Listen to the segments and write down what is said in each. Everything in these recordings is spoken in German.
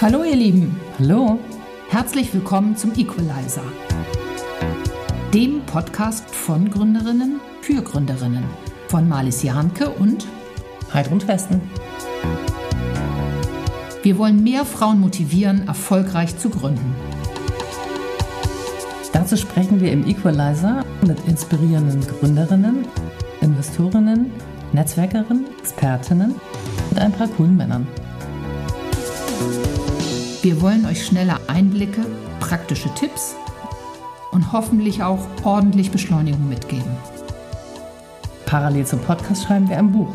Hallo ihr Lieben, Hallo, herzlich willkommen zum Equalizer, dem Podcast von Gründerinnen für Gründerinnen von Marlies Jahnke und Heidrun Westen. wir wollen mehr Frauen motivieren, erfolgreich zu gründen. Dazu sprechen wir im Equalizer mit inspirierenden Gründerinnen, Investorinnen, Netzwerkerinnen, Expertinnen und ein paar coolen Männern. Wir wollen euch schnelle Einblicke, praktische Tipps und hoffentlich auch ordentlich Beschleunigung mitgeben. Parallel zum Podcast schreiben wir ein Buch,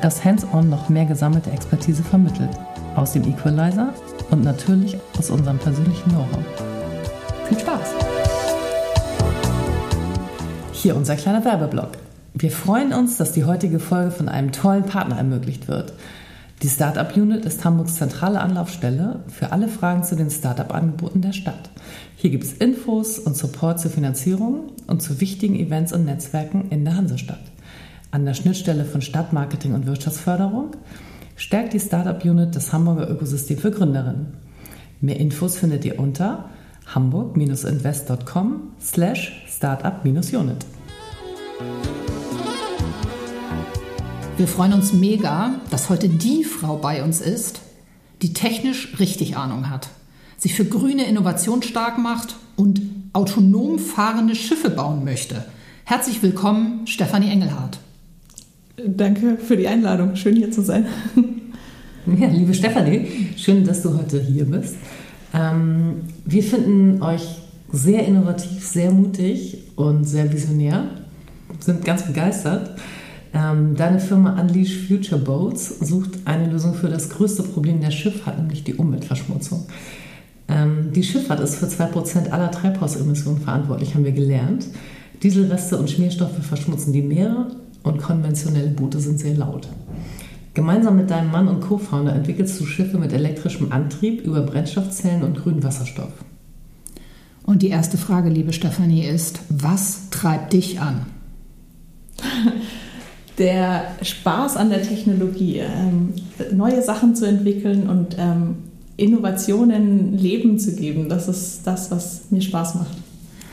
das hands-on noch mehr gesammelte Expertise vermittelt. Aus dem Equalizer und natürlich aus unserem persönlichen Know-how. Viel Spaß! Hier unser kleiner Werbeblock. Wir freuen uns, dass die heutige Folge von einem tollen Partner ermöglicht wird. Die Startup Unit ist Hamburgs zentrale Anlaufstelle für alle Fragen zu den Startup-Angeboten der Stadt. Hier gibt es Infos und Support zur Finanzierung und zu wichtigen Events und Netzwerken in der Hansestadt. An der Schnittstelle von Stadtmarketing und Wirtschaftsförderung stärkt die Startup Unit das Hamburger Ökosystem für Gründerinnen. Mehr Infos findet ihr unter hamburg-invest.com slash startup-unit. Wir freuen uns mega, dass heute die Frau bei uns ist, die technisch richtig Ahnung hat, sich für grüne Innovation stark macht und autonom fahrende Schiffe bauen möchte. Herzlich willkommen, Stefanie Engelhardt. Danke für die Einladung. Schön hier zu sein. Ja, liebe Stefanie, schön, dass du heute hier bist. Ähm, wir finden euch sehr innovativ, sehr mutig und sehr visionär, sind ganz begeistert. Ähm, deine Firma Unleash Future Boats sucht eine Lösung für das größte Problem der Schifffahrt, nämlich die Umweltverschmutzung. Ähm, die Schifffahrt ist für 2% aller Treibhausemissionen verantwortlich, haben wir gelernt. Dieselreste und Schmierstoffe verschmutzen die Meere und konventionelle Boote sind sehr laut. Gemeinsam mit deinem Mann und Co-Founder entwickelst du Schiffe mit elektrischem Antrieb über Brennstoffzellen und grünen Wasserstoff. Und die erste Frage, liebe Stefanie, ist, was treibt dich an? Der Spaß an der Technologie, ähm, neue Sachen zu entwickeln und ähm, Innovationen Leben zu geben, das ist das, was mir Spaß macht.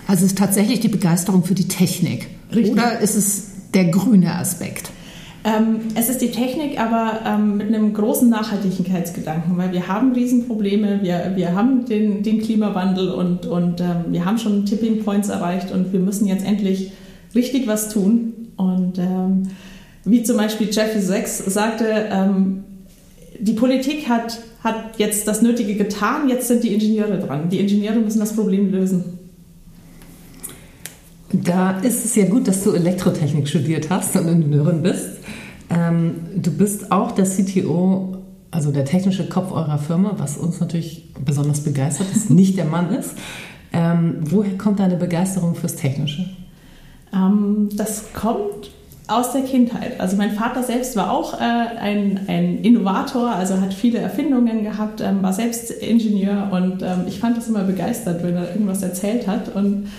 Also es ist tatsächlich die Begeisterung für die Technik. Richtig. Oder ist es der grüne Aspekt? Ähm, es ist die Technik, aber ähm, mit einem großen Nachhaltigkeitsgedanken, weil wir haben Riesenprobleme, wir, wir haben den, den Klimawandel und, und ähm, wir haben schon Tipping Points erreicht und wir müssen jetzt endlich richtig was tun. Und ähm, wie zum Beispiel Jeffrey Sachs sagte, ähm, die Politik hat, hat jetzt das Nötige getan, jetzt sind die Ingenieure dran. Die Ingenieure müssen das Problem lösen. Da ist es ja gut, dass du Elektrotechnik studiert hast und Ingenieurin bist. Ähm, du bist auch der CTO, also der technische Kopf eurer Firma, was uns natürlich besonders begeistert, dass nicht der Mann ist. Ähm, woher kommt deine Begeisterung fürs Technische? Ähm, das kommt aus der Kindheit. Also mein Vater selbst war auch äh, ein, ein Innovator, also hat viele Erfindungen gehabt, ähm, war selbst Ingenieur und ähm, ich fand das immer begeistert, wenn er irgendwas erzählt hat. Und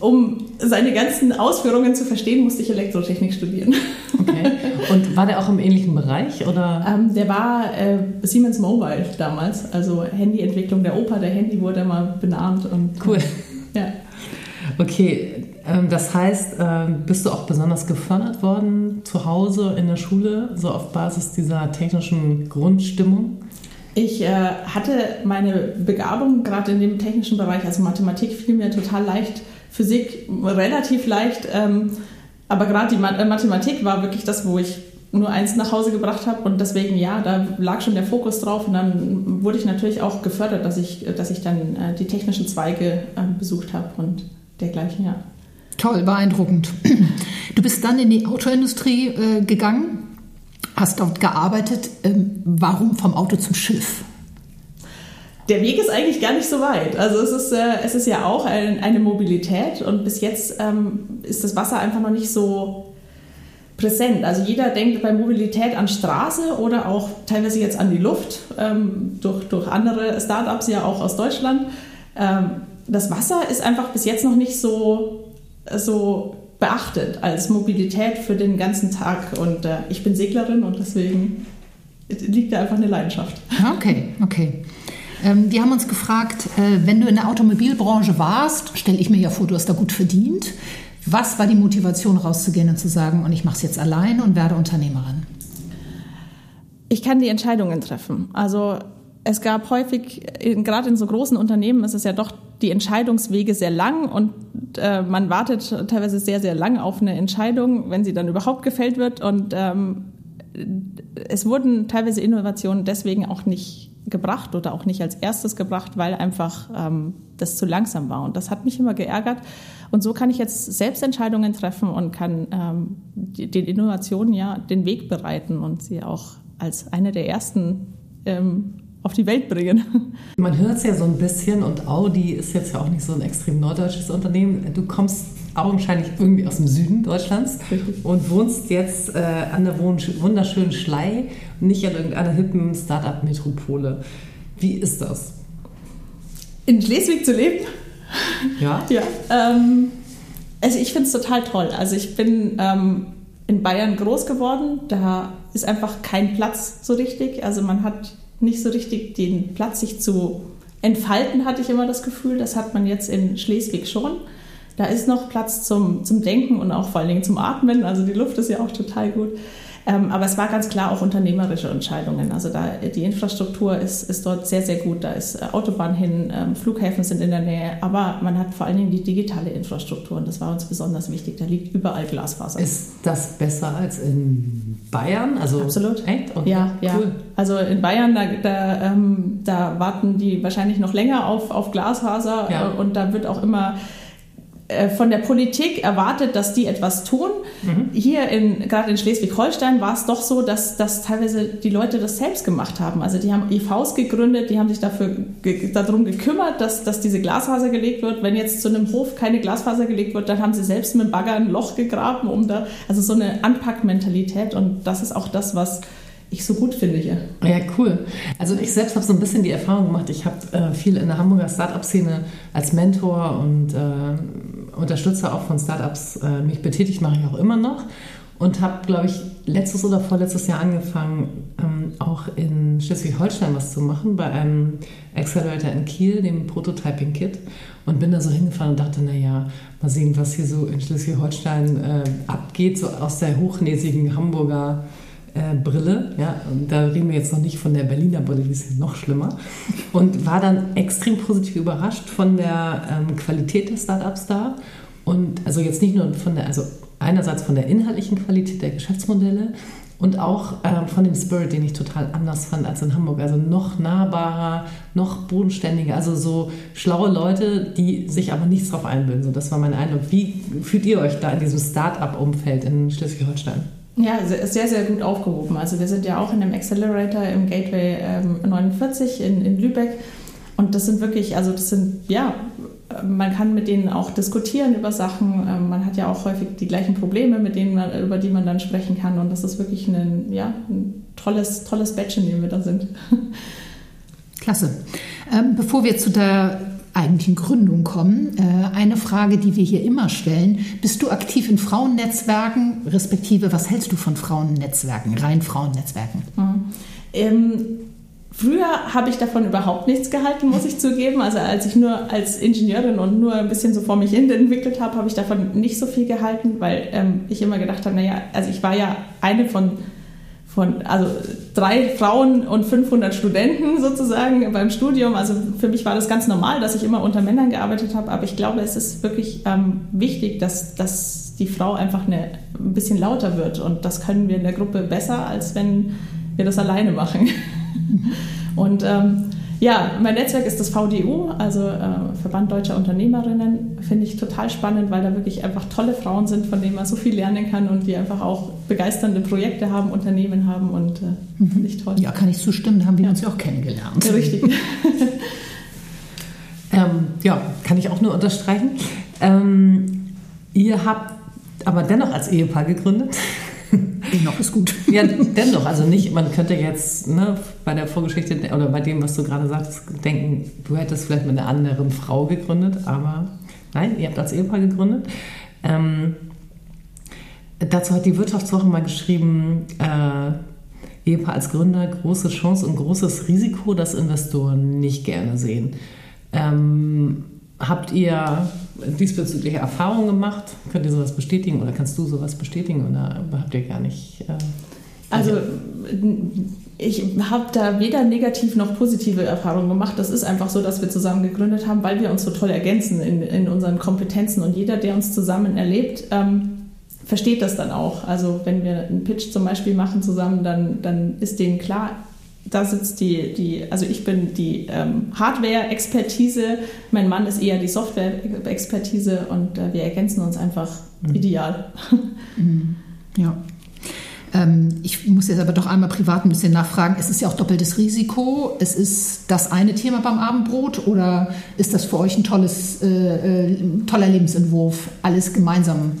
um seine ganzen Ausführungen zu verstehen, musste ich Elektrotechnik studieren. Okay. Und war der auch im ähnlichen Bereich oder? Ähm, der war äh, Siemens Mobile damals, also Handyentwicklung. Der Opa der Handy wurde mal benannt und Cool. ja. Okay, das heißt, ähm, bist du auch besonders gefördert worden zu Hause in der Schule, so auf Basis dieser technischen Grundstimmung? Ich äh, hatte meine Begabung gerade in dem technischen Bereich, also Mathematik fiel mir total leicht, Physik relativ leicht, ähm, aber gerade die äh, Mathematik war wirklich das, wo ich nur eins nach Hause gebracht habe und deswegen ja, da lag schon der Fokus drauf und dann wurde ich natürlich auch gefördert, dass ich, dass ich dann äh, die technischen Zweige äh, besucht habe und dergleichen, ja. Toll, beeindruckend. Du bist dann in die Autoindustrie äh, gegangen, hast dort gearbeitet. Ähm, warum vom Auto zum Schiff? Der Weg ist eigentlich gar nicht so weit. Also es ist, äh, es ist ja auch ein, eine Mobilität und bis jetzt ähm, ist das Wasser einfach noch nicht so präsent. Also jeder denkt bei Mobilität an Straße oder auch teilweise jetzt an die Luft, ähm, durch, durch andere Startups ja auch aus Deutschland. Ähm, das Wasser ist einfach bis jetzt noch nicht so, so beachtet als Mobilität für den ganzen Tag. Und äh, ich bin Seglerin und deswegen liegt da einfach eine Leidenschaft. Okay, okay. Ähm, die haben uns gefragt, äh, wenn du in der Automobilbranche warst, stelle ich mir ja vor, du hast da gut verdient. Was war die Motivation, rauszugehen und zu sagen, und ich mache es jetzt allein und werde Unternehmerin? Ich kann die Entscheidungen treffen. Also es gab häufig, gerade in so großen Unternehmen ist es ja doch die Entscheidungswege sehr lang und äh, man wartet teilweise sehr, sehr lang auf eine Entscheidung, wenn sie dann überhaupt gefällt wird. Und ähm, es wurden teilweise Innovationen deswegen auch nicht gebracht oder auch nicht als erstes gebracht, weil einfach ähm, das zu langsam war. Und das hat mich immer geärgert. Und so kann ich jetzt selbst Entscheidungen treffen und kann ähm, den Innovationen ja den Weg bereiten und sie auch als eine der ersten ähm, auf die Welt bringen. Man hört es ja so ein bisschen und Audi ist jetzt ja auch nicht so ein extrem norddeutsches Unternehmen. Du kommst augenscheinlich irgendwie aus dem Süden Deutschlands Richtig. und wohnst jetzt äh, an der wunderschönen Schlei und nicht an irgendeiner hippen Start-up-Metropole. Wie ist das? In Schleswig zu leben? Ja. ja. Ähm, also ich finde es total toll. Also ich bin ähm, in Bayern groß geworden. Da ist einfach kein Platz so richtig. Also man hat nicht so richtig den Platz, sich zu entfalten, hatte ich immer das Gefühl. Das hat man jetzt in Schleswig schon. Da ist noch Platz zum, zum Denken und auch vor allen Dingen zum Atmen. Also die Luft ist ja auch total gut. Ähm, aber es war ganz klar auch unternehmerische Entscheidungen. Also da die Infrastruktur ist, ist dort sehr, sehr gut. Da ist äh, Autobahn hin, ähm, Flughäfen sind in der Nähe, aber man hat vor allen Dingen die digitale Infrastruktur und das war uns besonders wichtig. Da liegt überall Glasfaser. Ist das besser als in Bayern? Also Absolut. Echt? Okay. Ja, ja. Cool. Also in Bayern, da, da, ähm, da warten die wahrscheinlich noch länger auf, auf Glasfaser ja. Äh, und da wird auch immer von der Politik erwartet, dass die etwas tun. Mhm. Hier in, gerade in Schleswig-Holstein war es doch so, dass, dass teilweise die Leute das selbst gemacht haben. Also die haben EVs gegründet, die haben sich dafür ge darum gekümmert, dass, dass diese Glasfaser gelegt wird. Wenn jetzt zu einem Hof keine Glasfaser gelegt wird, dann haben sie selbst mit dem Bagger ein Loch gegraben, um da, also so eine Anpackmentalität und das ist auch das, was ich so gut finde hier. Ja, cool. Also ich selbst habe so ein bisschen die Erfahrung gemacht, ich habe äh, viel in der Hamburger Startup-Szene als Mentor und äh, Unterstützer auch von Startups äh, mich betätigt, mache ich auch immer noch. Und habe, glaube ich, letztes oder vorletztes Jahr angefangen, ähm, auch in Schleswig-Holstein was zu machen, bei einem Accelerator in Kiel, dem Prototyping Kit. Und bin da so hingefahren und dachte, naja, mal sehen, was hier so in Schleswig-Holstein äh, abgeht, so aus der hochnäsigen Hamburger äh, Brille, ja, und da reden wir jetzt noch nicht von der Berliner Brille, die ist ja noch schlimmer, und war dann extrem positiv überrascht von der ähm, Qualität der Startups da und also jetzt nicht nur von der, also einerseits von der inhaltlichen Qualität der Geschäftsmodelle und auch ähm, von dem Spirit, den ich total anders fand als in Hamburg. Also noch nahbarer, noch bodenständiger, also so schlaue Leute, die sich aber nichts drauf einbilden. So, das war mein Eindruck. Wie fühlt ihr euch da in diesem Start-up-Umfeld in Schleswig-Holstein? Ja, sehr, sehr gut aufgehoben. Also wir sind ja auch in einem Accelerator im Gateway ähm, 49 in, in Lübeck. Und das sind wirklich, also das sind, ja, man kann mit denen auch diskutieren über Sachen. Ähm, man hat ja auch häufig die gleichen Probleme, mit denen man, über die man dann sprechen kann. Und das ist wirklich ein, ja, ein tolles, tolles Batch, in dem wir da sind. Klasse. Ähm, bevor wir zu der eigentlichen Gründung kommen. Äh, eine Frage, die wir hier immer stellen. Bist du aktiv in Frauennetzwerken, respektive was hältst du von Frauennetzwerken, rein Frauennetzwerken? Mhm. Ähm, früher habe ich davon überhaupt nichts gehalten, muss ich zugeben. Also als ich nur als Ingenieurin und nur ein bisschen so vor mich hin entwickelt habe, habe ich davon nicht so viel gehalten, weil ähm, ich immer gedacht habe, naja, also ich war ja eine von von also drei Frauen und 500 Studenten sozusagen beim Studium. Also für mich war das ganz normal, dass ich immer unter Männern gearbeitet habe. Aber ich glaube, es ist wirklich ähm, wichtig, dass, dass die Frau einfach eine, ein bisschen lauter wird. Und das können wir in der Gruppe besser, als wenn wir das alleine machen. und ähm, ja, mein Netzwerk ist das VDU, also äh, Verband Deutscher Unternehmerinnen. Finde ich total spannend, weil da wirklich einfach tolle Frauen sind, von denen man so viel lernen kann und die einfach auch begeisternde Projekte haben, Unternehmen haben und äh, mhm. finde ich toll. Ja, kann ich zustimmen, da haben wir ja. uns ja auch kennengelernt. Ja, richtig. ähm, ja, kann ich auch nur unterstreichen. Ähm, ihr habt aber dennoch als Ehepaar gegründet. Dennoch ist gut. Ja, dennoch. Also nicht, man könnte jetzt ne, bei der Vorgeschichte oder bei dem, was du gerade sagst, denken, du hättest vielleicht mit einer anderen Frau gegründet, aber nein, ihr habt als Ehepaar gegründet. Ähm, dazu hat die Wirtschaftswoche mal geschrieben, äh, Ehepaar als Gründer große Chance und großes Risiko, das Investoren nicht gerne sehen. Ähm, habt ihr diesbezügliche Erfahrungen gemacht? Könnt ihr sowas bestätigen oder kannst du sowas bestätigen oder habt ihr gar nicht? Äh, also ich habe da weder negativ noch positive Erfahrungen gemacht. Das ist einfach so, dass wir zusammen gegründet haben, weil wir uns so toll ergänzen in, in unseren Kompetenzen. Und jeder, der uns zusammen erlebt, ähm, versteht das dann auch. Also wenn wir einen Pitch zum Beispiel machen zusammen, dann, dann ist denen klar, da sitzt die, die also ich bin die ähm, Hardware-Expertise, mein Mann ist eher die Software-Expertise und äh, wir ergänzen uns einfach mhm. ideal. Mhm. Ja. Ähm, ich muss jetzt aber doch einmal privat ein bisschen nachfragen. Es ist ja auch doppeltes Risiko. Es ist das eine Thema beim Abendbrot oder ist das für euch ein tolles, äh, äh, toller Lebensentwurf, alles gemeinsam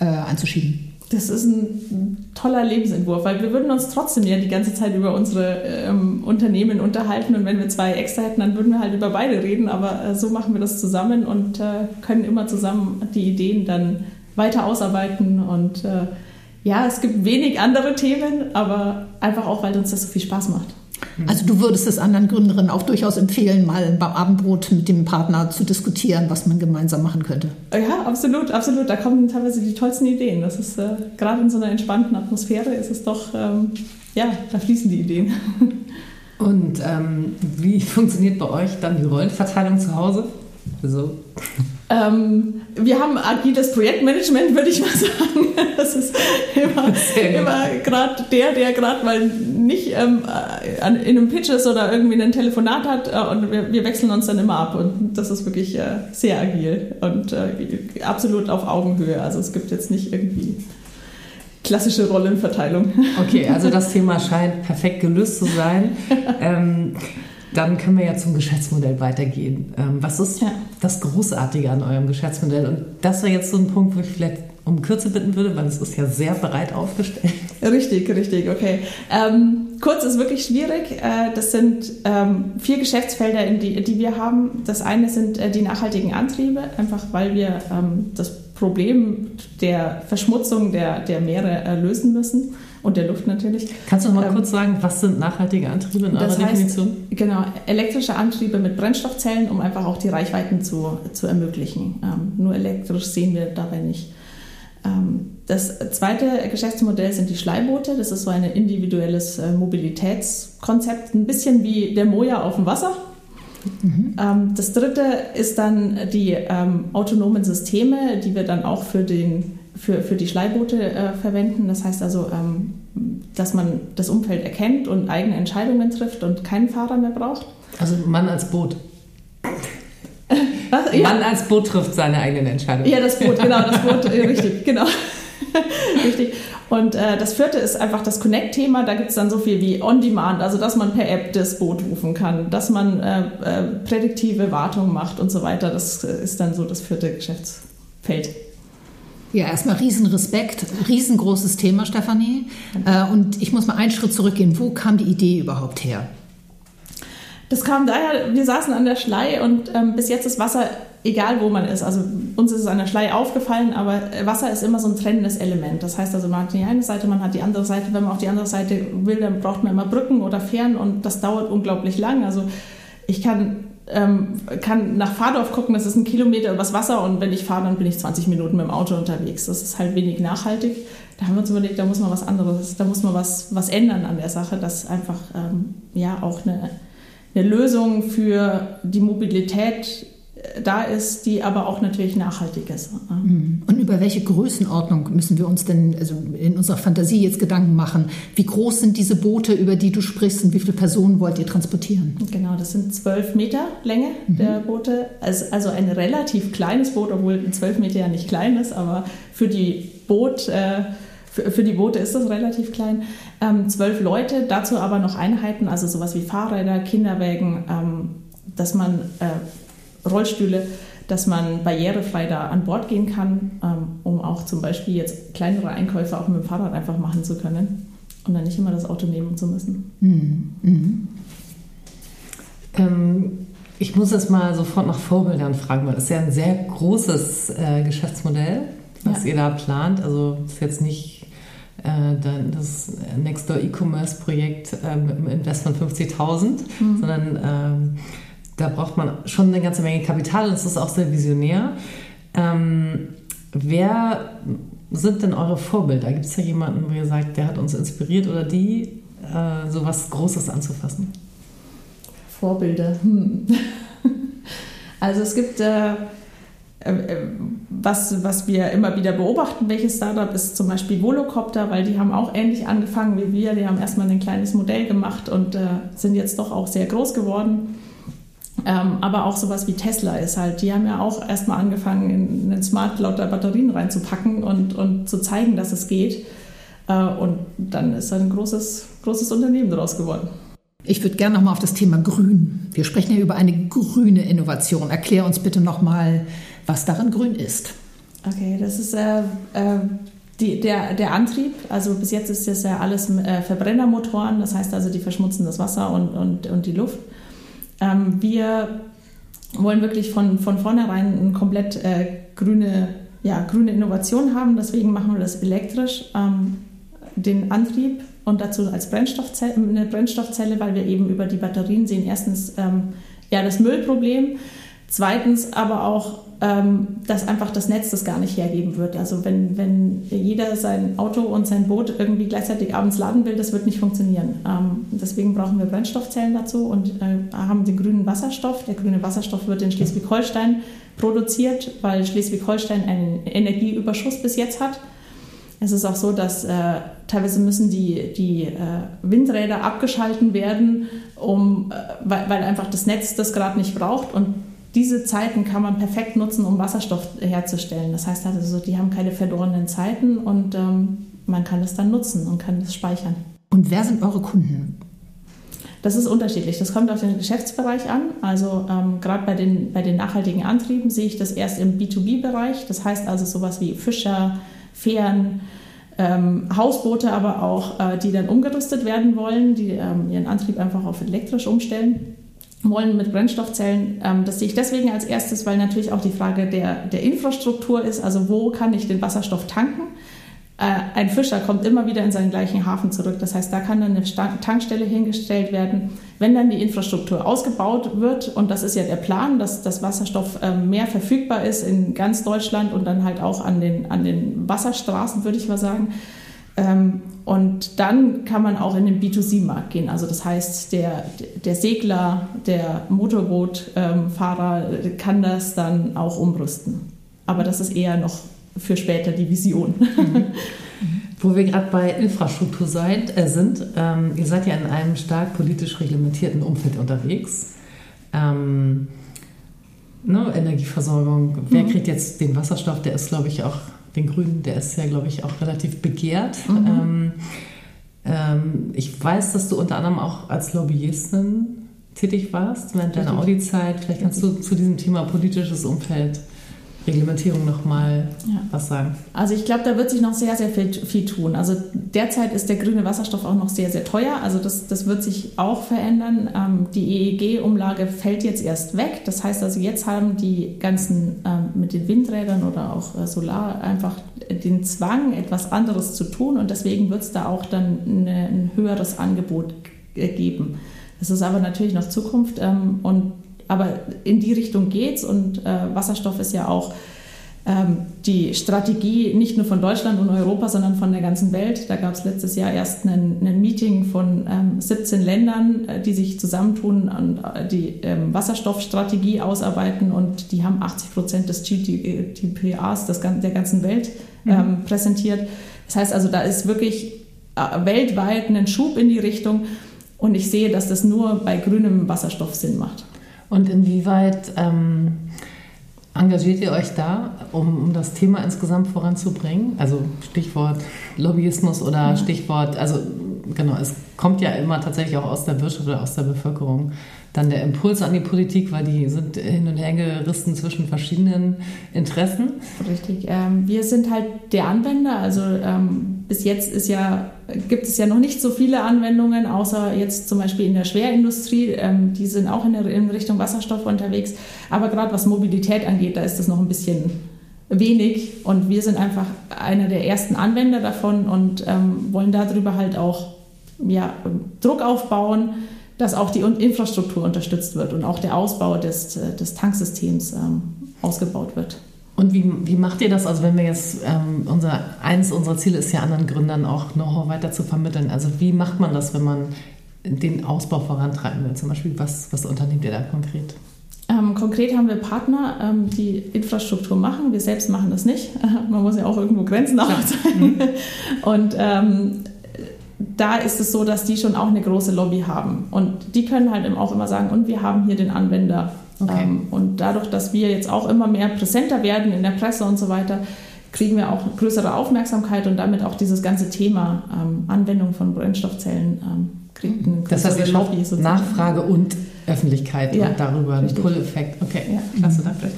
äh, einzuschieben? Das ist ein toller Lebensentwurf, weil wir würden uns trotzdem ja die ganze Zeit über unsere ähm, Unternehmen unterhalten und wenn wir zwei extra hätten, dann würden wir halt über beide reden, aber äh, so machen wir das zusammen und äh, können immer zusammen die Ideen dann weiter ausarbeiten und äh, ja, es gibt wenig andere Themen, aber einfach auch, weil uns das so viel Spaß macht. Also du würdest es anderen Gründerinnen auch durchaus empfehlen, mal beim Abendbrot mit dem Partner zu diskutieren, was man gemeinsam machen könnte. Ja, absolut, absolut. Da kommen teilweise die tollsten Ideen. Das ist äh, gerade in so einer entspannten Atmosphäre ist es doch, ähm, ja, da fließen die Ideen. Und ähm, wie funktioniert bei euch dann die Rollenverteilung zu Hause? Also ähm, wir haben agiles Projektmanagement, würde ich mal sagen. Das ist immer, immer gerade der, der gerade mal nicht ähm, in einem Pitch ist oder irgendwie ein Telefonat hat äh, und wir, wir, wechseln uns dann immer ab und das ist wirklich äh, sehr agil und äh, absolut auf Augenhöhe. Also es gibt jetzt nicht irgendwie klassische Rollenverteilung. Okay, also das Thema scheint perfekt gelöst zu sein. ähm, dann können wir ja zum Geschäftsmodell weitergehen. Ähm, was ist ja. das Großartige an eurem Geschäftsmodell? Und das wäre jetzt so ein Punkt, wo ich vielleicht um Kürze bitten würde, weil es ist ja sehr breit aufgestellt. Richtig, richtig, okay. Ähm, kurz ist wirklich schwierig. Äh, das sind ähm, vier Geschäftsfelder, die, die wir haben. Das eine sind äh, die nachhaltigen Antriebe, einfach weil wir ähm, das Problem der Verschmutzung der, der Meere äh, lösen müssen und der Luft natürlich. Kannst du noch mal ähm, kurz sagen, was sind nachhaltige Antriebe in eurer Definition? Genau, elektrische Antriebe mit Brennstoffzellen, um einfach auch die Reichweiten zu, zu ermöglichen. Ähm, nur elektrisch sehen wir dabei nicht. Ähm, das zweite Geschäftsmodell sind die Schleiboote. Das ist so ein individuelles äh, Mobilitätskonzept, ein bisschen wie der Moja auf dem Wasser. Mhm. Ähm, das dritte ist dann die ähm, autonomen Systeme, die wir dann auch für den für, für die Schleiboote äh, verwenden. Das heißt also, ähm, dass man das Umfeld erkennt und eigene Entscheidungen trifft und keinen Fahrer mehr braucht. Also Mann als Boot. Was? Ja. Mann als Boot trifft seine eigenen Entscheidungen. Ja, das Boot, genau, das Boot, äh, richtig, genau. richtig. Und äh, das vierte ist einfach das Connect-Thema. Da gibt es dann so viel wie On-Demand, also dass man per App das Boot rufen kann, dass man äh, äh, prädiktive Wartung macht und so weiter. Das äh, ist dann so das vierte Geschäftsfeld. Ja, erstmal Riesenrespekt, riesengroßes Thema, Stefanie. Äh, und ich muss mal einen Schritt zurückgehen. Wo kam die Idee überhaupt her? Das kam daher, wir saßen an der Schlei und ähm, bis jetzt ist Wasser, egal wo man ist, also uns ist es an der Schlei aufgefallen, aber Wasser ist immer so ein trennendes Element. Das heißt also, man hat die eine Seite, man hat die andere Seite. Wenn man auf die andere Seite will, dann braucht man immer Brücken oder Fähren und das dauert unglaublich lang. Also ich kann ähm, kann nach Fahrdorf gucken, das ist ein Kilometer übers Wasser und wenn ich fahre, dann bin ich 20 Minuten mit dem Auto unterwegs. Das ist halt wenig nachhaltig. Da haben wir uns überlegt, da muss man was anderes, da muss man was, was ändern an der Sache, dass einfach ähm, ja auch eine, eine Lösung für die Mobilität da ist, die aber auch natürlich nachhaltig ist. Mhm. Und über welche Größenordnung müssen wir uns denn also in unserer Fantasie jetzt Gedanken machen? Wie groß sind diese Boote, über die du sprichst und wie viele Personen wollt ihr transportieren? Genau, das sind zwölf Meter Länge mhm. der Boote. Also ein relativ kleines Boot, obwohl zwölf Meter ja nicht klein ist, aber für die Boot... Äh, für, die Boote ist das relativ klein. Ähm, zwölf Leute, dazu aber noch Einheiten, also sowas wie Fahrräder, Kinderwägen, ähm, dass man äh, Rollstühle, dass man barrierefrei da an Bord gehen kann, ähm, um auch zum Beispiel jetzt kleinere Einkäufe auch mit dem Fahrrad einfach machen zu können und dann nicht immer das Auto nehmen zu müssen. Mhm. Mhm. Ähm, ich muss jetzt mal sofort nach Vorbildern fragen, weil es ist ja ein sehr großes äh, Geschäftsmodell, was ja. ihr da plant. Also ist jetzt nicht äh, das Nextdoor E-Commerce-Projekt äh, mit einem Invest von 50.000, mhm. sondern ähm, da braucht man schon eine ganze Menge Kapital und es ist auch sehr visionär. Ähm, wer sind denn eure Vorbilder? Gibt es da jemanden, wo ihr sagt, der hat uns inspiriert oder die, äh, so was Großes anzufassen? Vorbilder. Hm. Also es gibt, äh, äh, was, was wir immer wieder beobachten, welches Startup ist zum Beispiel Volocopter, weil die haben auch ähnlich angefangen wie wir. Die haben erstmal ein kleines Modell gemacht und äh, sind jetzt doch auch sehr groß geworden. Ähm, aber auch sowas wie Tesla ist halt, die haben ja auch erstmal angefangen, in einen Smart lauter Batterien reinzupacken und, und zu zeigen, dass es geht. Äh, und dann ist ein großes, großes Unternehmen daraus geworden. Ich würde gerne nochmal auf das Thema Grün. Wir sprechen ja über eine grüne Innovation. Erklär uns bitte nochmal, was daran grün ist. Okay, das ist äh, äh, die, der, der Antrieb. Also bis jetzt ist das ja alles äh, Verbrennermotoren, das heißt also, die verschmutzen das Wasser und, und, und die Luft. Ähm, wir wollen wirklich von, von vornherein eine komplett äh, grüne, ja, grüne Innovation haben. Deswegen machen wir das elektrisch, ähm, den Antrieb und dazu als Brennstoffzelle, eine Brennstoffzelle, weil wir eben über die Batterien sehen, erstens ähm, ja, das Müllproblem, zweitens aber auch ähm, dass einfach das Netz das gar nicht hergeben wird. Also wenn, wenn jeder sein Auto und sein Boot irgendwie gleichzeitig abends laden will, das wird nicht funktionieren. Ähm, deswegen brauchen wir Brennstoffzellen dazu und äh, haben den grünen Wasserstoff. Der grüne Wasserstoff wird in Schleswig-Holstein produziert, weil Schleswig-Holstein einen Energieüberschuss bis jetzt hat. Es ist auch so, dass äh, teilweise müssen die, die äh, Windräder abgeschalten werden, um, äh, weil, weil, einfach das Netz das gerade nicht braucht. Und diese Zeiten kann man perfekt nutzen, um Wasserstoff herzustellen. Das heißt also, die haben keine verlorenen Zeiten und ähm, man kann es dann nutzen und kann es speichern. Und wer sind eure Kunden? Das ist unterschiedlich. Das kommt auf den Geschäftsbereich an. Also ähm, gerade bei den, bei den nachhaltigen Antrieben sehe ich das erst im B2B-Bereich. Das heißt also sowas wie Fischer, Fähren, ähm, Hausboote, aber auch äh, die dann umgerüstet werden wollen, die ähm, ihren Antrieb einfach auf elektrisch umstellen wollen mit Brennstoffzellen. Ähm, das sehe ich deswegen als erstes, weil natürlich auch die Frage der, der Infrastruktur ist, also wo kann ich den Wasserstoff tanken? Äh, ein Fischer kommt immer wieder in seinen gleichen Hafen zurück. Das heißt, da kann dann eine Tankstelle hingestellt werden. Wenn dann die Infrastruktur ausgebaut wird, und das ist ja der Plan, dass das Wasserstoff ähm, mehr verfügbar ist in ganz Deutschland und dann halt auch an den, an den Wasserstraßen, würde ich mal sagen, und dann kann man auch in den B2C-Markt gehen. Also das heißt, der, der Segler, der Motorbootfahrer kann das dann auch umrüsten. Aber das ist eher noch für später die Vision. Mhm. Wo wir gerade bei Infrastruktur seid, äh, sind, ähm, ihr seid ja in einem stark politisch reglementierten Umfeld unterwegs. Ähm, ne, Energieversorgung, wer mhm. kriegt jetzt den Wasserstoff? Der ist, glaube ich, auch den Grünen, der ist ja, glaube ich, auch relativ begehrt. Mhm. Ähm, ähm, ich weiß, dass du unter anderem auch als Lobbyistin tätig warst während deiner Audi-Zeit. Vielleicht kannst du zu diesem Thema politisches Umfeld Reglementierung nochmal ja. was sagen? Also ich glaube, da wird sich noch sehr, sehr viel, viel tun. Also derzeit ist der grüne Wasserstoff auch noch sehr, sehr teuer. Also das, das wird sich auch verändern. Ähm, die EEG-Umlage fällt jetzt erst weg. Das heißt also, jetzt haben die ganzen ähm, mit den Windrädern oder auch äh, Solar einfach den Zwang, etwas anderes zu tun. Und deswegen wird es da auch dann eine, ein höheres Angebot geben. Das ist aber natürlich noch Zukunft. Ähm, und aber in die Richtung geht's und äh, Wasserstoff ist ja auch ähm, die Strategie nicht nur von Deutschland und Europa, sondern von der ganzen Welt. Da gab es letztes Jahr erst ein, Meeting von ähm, 17 Ländern, äh, die sich zusammentun und äh, die ähm, Wasserstoffstrategie ausarbeiten und die haben 80 Prozent des GDPAs des, der ganzen Welt mhm. Ähm, präsentiert. Das heißt also, da ist wirklich äh, weltweit ein Schub in die Richtung und ich sehe, dass das nur bei grünem Wasserstoff Sinn macht. Und inwieweit ähm, engagiert ihr euch da, um, um das Thema insgesamt voranzubringen? Also Stichwort Lobbyismus oder Stichwort, also genau, es kommt ja immer tatsächlich auch aus der Wirtschaft oder aus der Bevölkerung dann der Impuls an die Politik, weil die sind hin und her gerissen zwischen verschiedenen Interessen. Richtig. Ähm, wir sind halt der Anwender. Also ähm, bis jetzt ist ja, gibt es ja noch nicht so viele Anwendungen, außer jetzt zum Beispiel in der Schwerindustrie. Ähm, die sind auch in, der, in Richtung Wasserstoff unterwegs. Aber gerade was Mobilität angeht, da ist das noch ein bisschen wenig und wir sind einfach einer der ersten Anwender davon und ähm, wollen darüber halt auch ja, Druck aufbauen, dass auch die Infrastruktur unterstützt wird und auch der Ausbau des, des Tanksystems ähm, ausgebaut wird. Und wie, wie macht ihr das? Also wenn wir jetzt, ähm, unser, eins unserer Ziele ist ja anderen Gründern auch Know-how weiter zu vermitteln. Also wie macht man das, wenn man den Ausbau vorantreiben will? Zum Beispiel, was, was unternehmt ihr da konkret? Ähm, konkret haben wir Partner, ähm, die Infrastruktur machen. Wir selbst machen das nicht. Man muss ja auch irgendwo Grenzen aufzeigen. Mhm. Und ähm, da ist es so, dass die schon auch eine große Lobby haben. Und die können halt auch immer sagen, und wir haben hier den Anwender. Okay. Ähm, und dadurch, dass wir jetzt auch immer mehr präsenter werden in der Presse und so weiter, kriegen wir auch größere Aufmerksamkeit und damit auch dieses ganze Thema ähm, Anwendung von Brennstoffzellen ähm, kriegt einen Das heißt, ihr schaut Nachfrage und Öffentlichkeit ja, und darüber einen Pull-Effekt. Okay, ja. klasse, danke.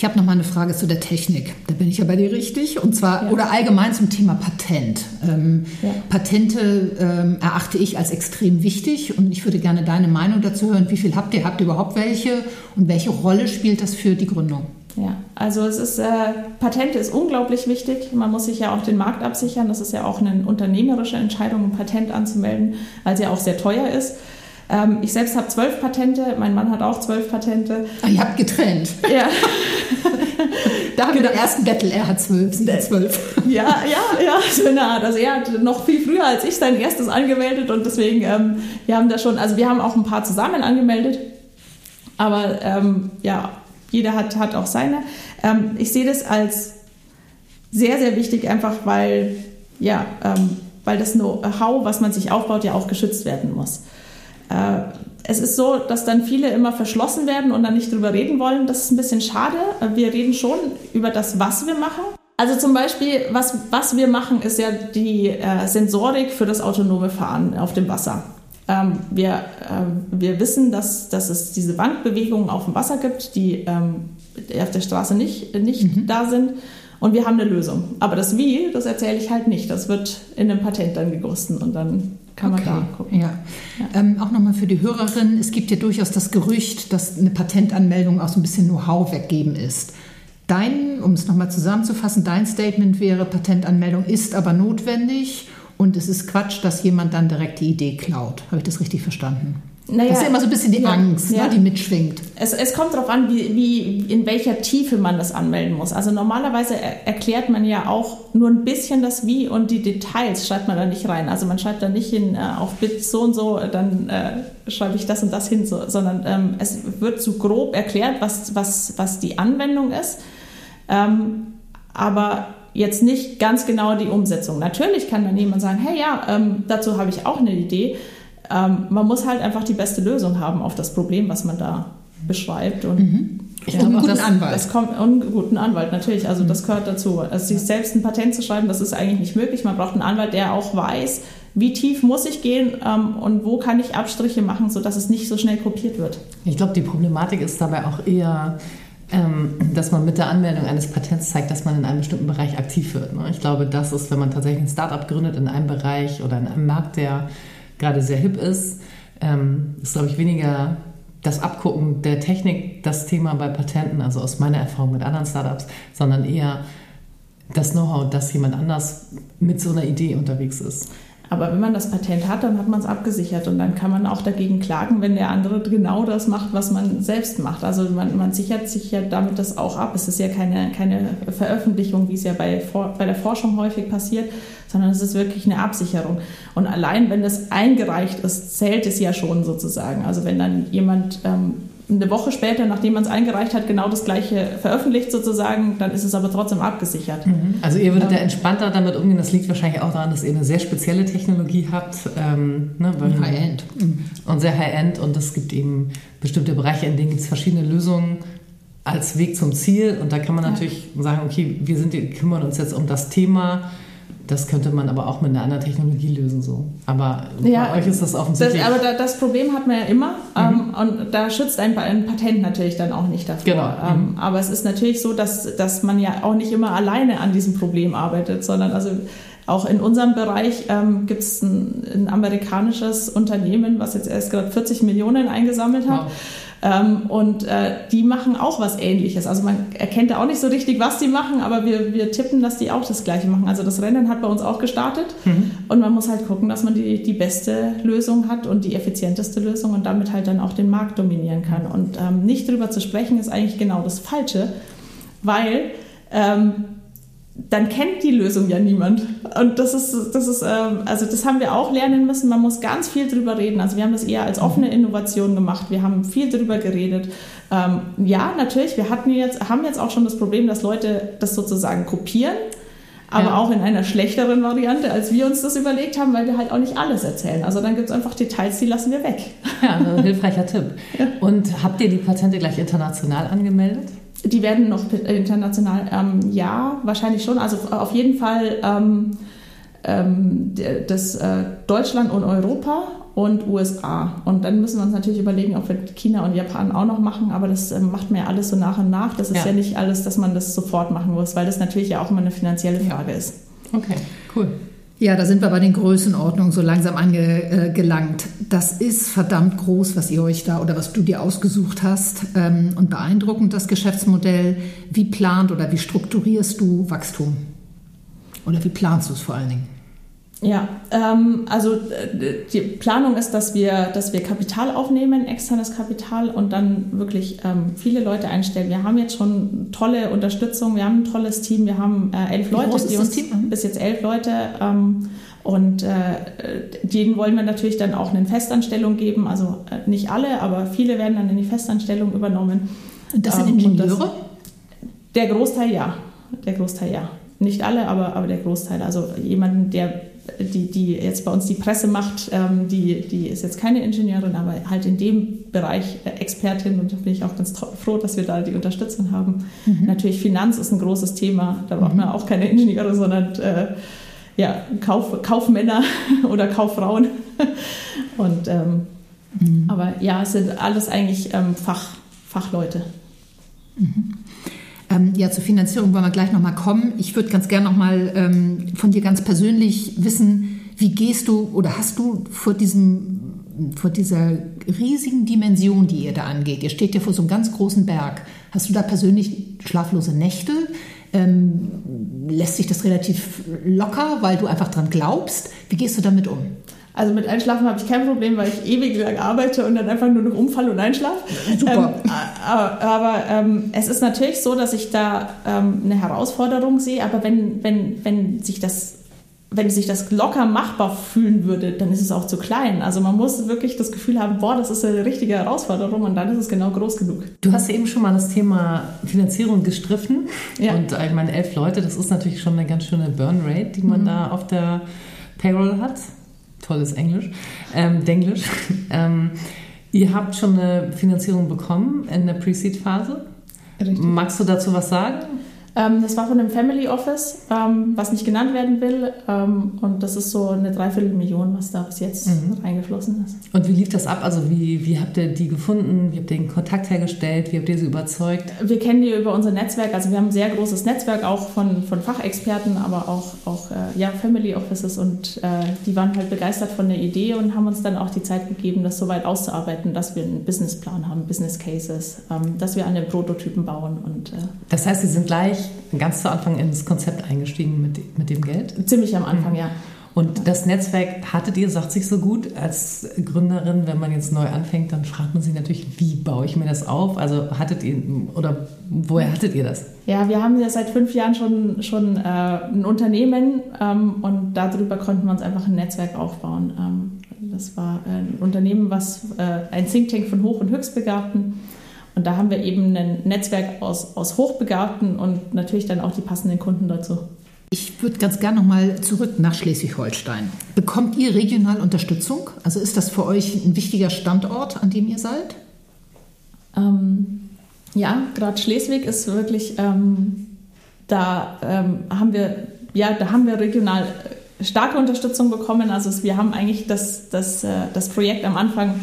Ich habe noch mal eine Frage zu der Technik. Da bin ich ja bei dir richtig. Und zwar, ja. oder allgemein zum Thema Patent. Ähm, ja. Patente ähm, erachte ich als extrem wichtig und ich würde gerne deine Meinung dazu hören. Wie viel habt ihr? Habt ihr überhaupt welche? Und welche Rolle spielt das für die Gründung? Ja, also es ist, äh, Patente ist unglaublich wichtig. Man muss sich ja auch den Markt absichern. Das ist ja auch eine unternehmerische Entscheidung, ein Patent anzumelden, weil es ja auch sehr teuer ist. Ähm, ich selbst habe zwölf Patente, mein Mann hat auch zwölf Patente. Ah, ihr habt getrennt. Ja. da haben wir den ersten Battle, er hat zwölf, sie hat zwölf. Ja, ja, ja, so Art. Also er hat noch viel früher als ich sein erstes angemeldet und deswegen, ähm, wir haben da schon, also wir haben auch ein paar zusammen angemeldet. Aber ähm, ja, jeder hat, hat auch seine. Ähm, ich sehe das als sehr, sehr wichtig, einfach weil, ja, ähm, weil das Know-how, was man sich aufbaut, ja auch geschützt werden muss. Äh, es ist so, dass dann viele immer verschlossen werden und dann nicht drüber reden wollen. Das ist ein bisschen schade. Wir reden schon über das, was wir machen. Also zum Beispiel, was, was wir machen, ist ja die äh, Sensorik für das autonome Fahren auf dem Wasser. Ähm, wir, äh, wir wissen, dass, dass es diese Wandbewegungen auf dem Wasser gibt, die ähm, auf der Straße nicht, nicht mhm. da sind. Und wir haben eine Lösung. Aber das Wie, das erzähle ich halt nicht. Das wird in einem Patent dann gegossen und dann kann okay. man da gucken. Ja. ja. Ähm, auch nochmal für die Hörerin, es gibt ja durchaus das Gerücht, dass eine Patentanmeldung auch so ein bisschen Know-how weggeben ist. Dein, um es nochmal zusammenzufassen, dein Statement wäre, Patentanmeldung ist aber notwendig und es ist Quatsch, dass jemand dann direkt die Idee klaut. Habe ich das richtig verstanden? Naja, das ist immer so ein bisschen die ja, Angst, ne, ja. ne, die mitschwingt. Es, es kommt darauf an, wie, wie, in welcher Tiefe man das anmelden muss. Also normalerweise er, erklärt man ja auch nur ein bisschen das Wie und die Details schreibt man da nicht rein. Also man schreibt da nicht hin, äh, auf Bit so und so, dann äh, schreibe ich das und das hin, so, sondern ähm, es wird zu grob erklärt, was, was, was die Anwendung ist. Ähm, aber jetzt nicht ganz genau die Umsetzung. Natürlich kann dann jemand sagen, hey ja, ähm, dazu habe ich auch eine Idee. Ähm, man muss halt einfach die beste Lösung haben auf das Problem, was man da beschreibt. Und mhm. Ja, einen guten das, Anwalt. Das kommt, und einen guten Anwalt, natürlich. Also mhm. das gehört dazu. Also sich selbst ein Patent zu schreiben, das ist eigentlich nicht möglich. Man braucht einen Anwalt, der auch weiß, wie tief muss ich gehen ähm, und wo kann ich Abstriche machen, sodass es nicht so schnell kopiert wird. Ich glaube, die Problematik ist dabei auch eher, ähm, dass man mit der Anmeldung eines Patents zeigt, dass man in einem bestimmten Bereich aktiv wird. Ne? Ich glaube, das ist, wenn man tatsächlich ein Startup gründet in einem Bereich oder in einem Markt, der gerade sehr hip ist, ähm, ist, glaube ich, weniger das Abgucken der Technik das Thema bei Patenten, also aus meiner Erfahrung mit anderen Startups, sondern eher das Know-how, dass jemand anders mit so einer Idee unterwegs ist. Aber wenn man das Patent hat, dann hat man es abgesichert und dann kann man auch dagegen klagen, wenn der andere genau das macht, was man selbst macht. Also man, man sichert sich ja damit das auch ab. Es ist ja keine, keine Veröffentlichung, wie es ja bei, bei der Forschung häufig passiert, sondern es ist wirklich eine Absicherung. Und allein wenn das eingereicht ist, zählt es ja schon sozusagen. Also wenn dann jemand ähm, eine Woche später, nachdem man es eingereicht hat, genau das gleiche veröffentlicht sozusagen, dann ist es aber trotzdem abgesichert. Mhm. Also ihr würdet ja entspannter damit umgehen. Das liegt wahrscheinlich auch daran, dass ihr eine sehr spezielle Technologie habt. Ähm, ne, High-End. Und sehr High-End. Und es gibt eben bestimmte Bereiche, in denen gibt es verschiedene Lösungen als Weg zum Ziel. Und da kann man natürlich ja. sagen, okay, wir sind, kümmern uns jetzt um das Thema das könnte man aber auch mit einer anderen Technologie lösen. So. Aber ja, bei euch ist das offensichtlich. Das, aber da, das Problem hat man ja immer. Mhm. Ähm, und da schützt ein, ein, Patent natürlich dann auch nicht davor. Genau. Ähm, mhm. Aber es ist natürlich so, dass, dass man ja auch nicht immer alleine an diesem Problem arbeitet, sondern also auch in unserem Bereich ähm, gibt es ein, ein, amerikanisches Unternehmen, was jetzt erst gerade 40 Millionen eingesammelt hat. Wow. Ähm, und äh, die machen auch was Ähnliches. Also man erkennt da auch nicht so richtig, was die machen, aber wir, wir tippen, dass die auch das Gleiche machen. Also das Rennen hat bei uns auch gestartet mhm. und man muss halt gucken, dass man die, die beste Lösung hat und die effizienteste Lösung und damit halt dann auch den Markt dominieren kann. Und ähm, nicht drüber zu sprechen, ist eigentlich genau das Falsche, weil ähm, dann kennt die Lösung ja niemand. Und das ist, das ist, ähm, also das haben wir auch lernen müssen. Man muss ganz viel drüber reden. Also wir haben das eher als offene. Innovation gemacht. Wir haben viel drüber geredet. Ähm, ja, natürlich, wir hatten jetzt, haben jetzt auch schon das Problem, dass Leute das sozusagen kopieren. Aber ja. auch in einer schlechteren Variante, als wir uns das überlegt haben, weil wir halt auch nicht alles erzählen. Also dann gibt es einfach Details, die lassen wir weg. Ja, ein hilfreicher Tipp. Und habt ihr die Patente gleich international angemeldet? Die werden noch international, ähm, ja, wahrscheinlich schon. Also auf jeden Fall ähm, ähm, das äh, Deutschland und Europa und USA. Und dann müssen wir uns natürlich überlegen, ob wir China und Japan auch noch machen, aber das äh, macht man ja alles so nach und nach. Das ist ja. ja. nicht alles, dass man das sofort machen muss, weil das natürlich ja auch immer eine finanzielle Frage ist. Okay, cool. Ja, da sind wir bei den Größenordnungen so langsam angelangt. Das ist verdammt groß, was ihr euch da oder was du dir ausgesucht hast ähm, und beeindruckend das Geschäftsmodell. Wie plant oder wie strukturierst du Wachstum? Oder wie planst du es vor allen Dingen? Ja, ähm, also äh, die Planung ist, dass wir, dass wir Kapital aufnehmen, externes Kapital und dann wirklich ähm, viele Leute einstellen. Wir haben jetzt schon tolle Unterstützung, wir haben ein tolles Team, wir haben äh, elf Wie Leute, die uns Team? bis jetzt elf Leute ähm, und äh, denen wollen wir natürlich dann auch eine Festanstellung geben. Also äh, nicht alle, aber viele werden dann in die Festanstellung übernommen. Und das sind ähm, Ingenieure? Das, der Großteil ja, der Großteil ja. Nicht alle, aber, aber der Großteil. Also jemanden, der die, die jetzt bei uns die Presse macht, ähm, die, die ist jetzt keine Ingenieurin, aber halt in dem Bereich äh, Expertin und da bin ich auch ganz froh, dass wir da die Unterstützung haben. Mhm. Natürlich Finanz ist ein großes Thema, da braucht man mhm. auch keine Ingenieure, sondern äh, ja, Kauf, Kaufmänner oder Kauffrauen. und, ähm, mhm. Aber ja, es sind alles eigentlich ähm, Fach, Fachleute. Mhm. Ähm, ja, zur Finanzierung wollen wir gleich nochmal kommen. Ich würde ganz gerne nochmal ähm, von dir ganz persönlich wissen, wie gehst du oder hast du vor diesem vor dieser riesigen Dimension, die ihr da angeht, ihr steht ja vor so einem ganz großen Berg, hast du da persönlich schlaflose Nächte? Ähm, lässt sich das relativ locker, weil du einfach dran glaubst? Wie gehst du damit um? Also mit Einschlafen habe ich kein Problem, weil ich ewig lang arbeite und dann einfach nur noch umfalle und einschlafe. Super. Ähm, aber, aber ähm, es ist natürlich so, dass ich da ähm, eine Herausforderung sehe, aber wenn, wenn, wenn sich das wenn sich das locker machbar fühlen würde, dann ist es auch zu klein. Also man muss wirklich das Gefühl haben, boah, das ist eine richtige Herausforderung und dann ist es genau groß genug. Du hast ja eben schon mal das Thema Finanzierung gestriffen. Ja. Und ich meine, elf Leute, das ist natürlich schon eine ganz schöne Burn Rate, die man mhm. da auf der Payroll hat tolles Englisch, ähm, Denglisch. ähm, ihr habt schon eine Finanzierung bekommen in der Pre-Seed-Phase. Magst du dazu was sagen? Ähm, das war von einem Family Office, ähm, was nicht genannt werden will. Ähm, und das ist so eine Dreiviertelmillion, was da bis jetzt mhm. reingeflossen ist. Und wie lief das ab? Also wie, wie habt ihr die gefunden? Wie habt ihr den Kontakt hergestellt? Wie habt ihr sie überzeugt? Wir kennen die über unser Netzwerk. Also wir haben ein sehr großes Netzwerk auch von, von Fachexperten, aber auch, auch äh, ja, Family Offices. Und äh, die waren halt begeistert von der Idee und haben uns dann auch die Zeit gegeben, das so weit auszuarbeiten, dass wir einen Businessplan haben, Business Cases, ähm, dass wir an den Prototypen bauen. Und, äh, das heißt, sie sind gleich ganz zu Anfang ins Konzept eingestiegen mit, mit dem Geld? Ziemlich am Anfang, ja. Und das Netzwerk hattet ihr, sagt sich so gut als Gründerin, wenn man jetzt neu anfängt, dann fragt man sich natürlich, wie baue ich mir das auf? Also hattet ihr oder woher hattet ihr das? Ja, wir haben ja seit fünf Jahren schon, schon äh, ein Unternehmen ähm, und darüber konnten wir uns einfach ein Netzwerk aufbauen. Ähm, das war ein Unternehmen, was äh, ein Think Tank von Hoch- und Höchstbegabten und da haben wir eben ein Netzwerk aus, aus Hochbegabten und natürlich dann auch die passenden Kunden dazu. Ich würde ganz gerne nochmal zurück nach Schleswig-Holstein. Bekommt ihr regional Unterstützung? Also ist das für euch ein wichtiger Standort, an dem ihr seid? Ähm, ja, gerade Schleswig ist wirklich, ähm, da ähm, haben wir, ja, da haben wir regional starke Unterstützung bekommen. Also wir haben eigentlich das, das, äh, das Projekt am Anfang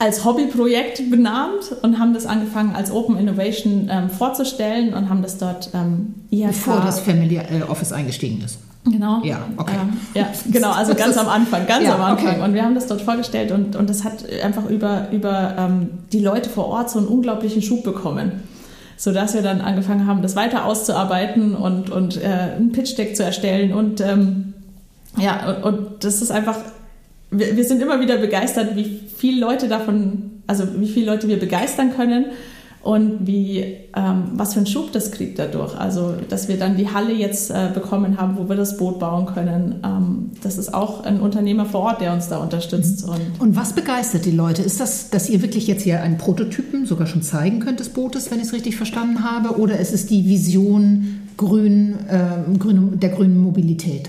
als Hobbyprojekt benannt und haben das angefangen als Open Innovation ähm, vorzustellen und haben das dort ähm, IHK... Bevor das Family äh, Office eingestiegen ist. Genau. Ja, okay. Ähm, ja, genau, also ganz am Anfang, ganz Ja, am Anfang. okay. Und wir haben das dort vorgestellt und, und das hat einfach über, über ähm, die Leute vor Ort so einen unglaublichen Schub bekommen. Sodass wir dann angefangen haben, das weiter auszuarbeiten und, und äh, ein Pitch-Deck zu erstellen. Und ähm, ja, und, und das ist einfach, wir, wir sind immer wieder begeistert, wie viele Leute davon, also wie viele Leute wir begeistern können und wie, ähm, was für einen Schub das kriegt dadurch. Also, dass wir dann die Halle jetzt äh, bekommen haben, wo wir das Boot bauen können. Ähm, das ist auch ein Unternehmer vor Ort, der uns da unterstützt. Und Und was begeistert die Leute? Ist das, dass ihr wirklich jetzt hier einen Prototypen sogar schon zeigen könnt des Bootes, wenn ich es richtig verstanden habe? Oder ist es die Vision grün, ähm, grün, der grünen Mobilität?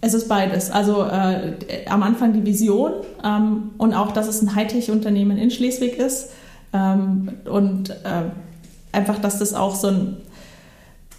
Es ist beides. Also äh, am Anfang die Vision ähm, und auch, dass es ein Hightech-Unternehmen in Schleswig ist. Ähm, und äh, einfach, dass das auch so ein,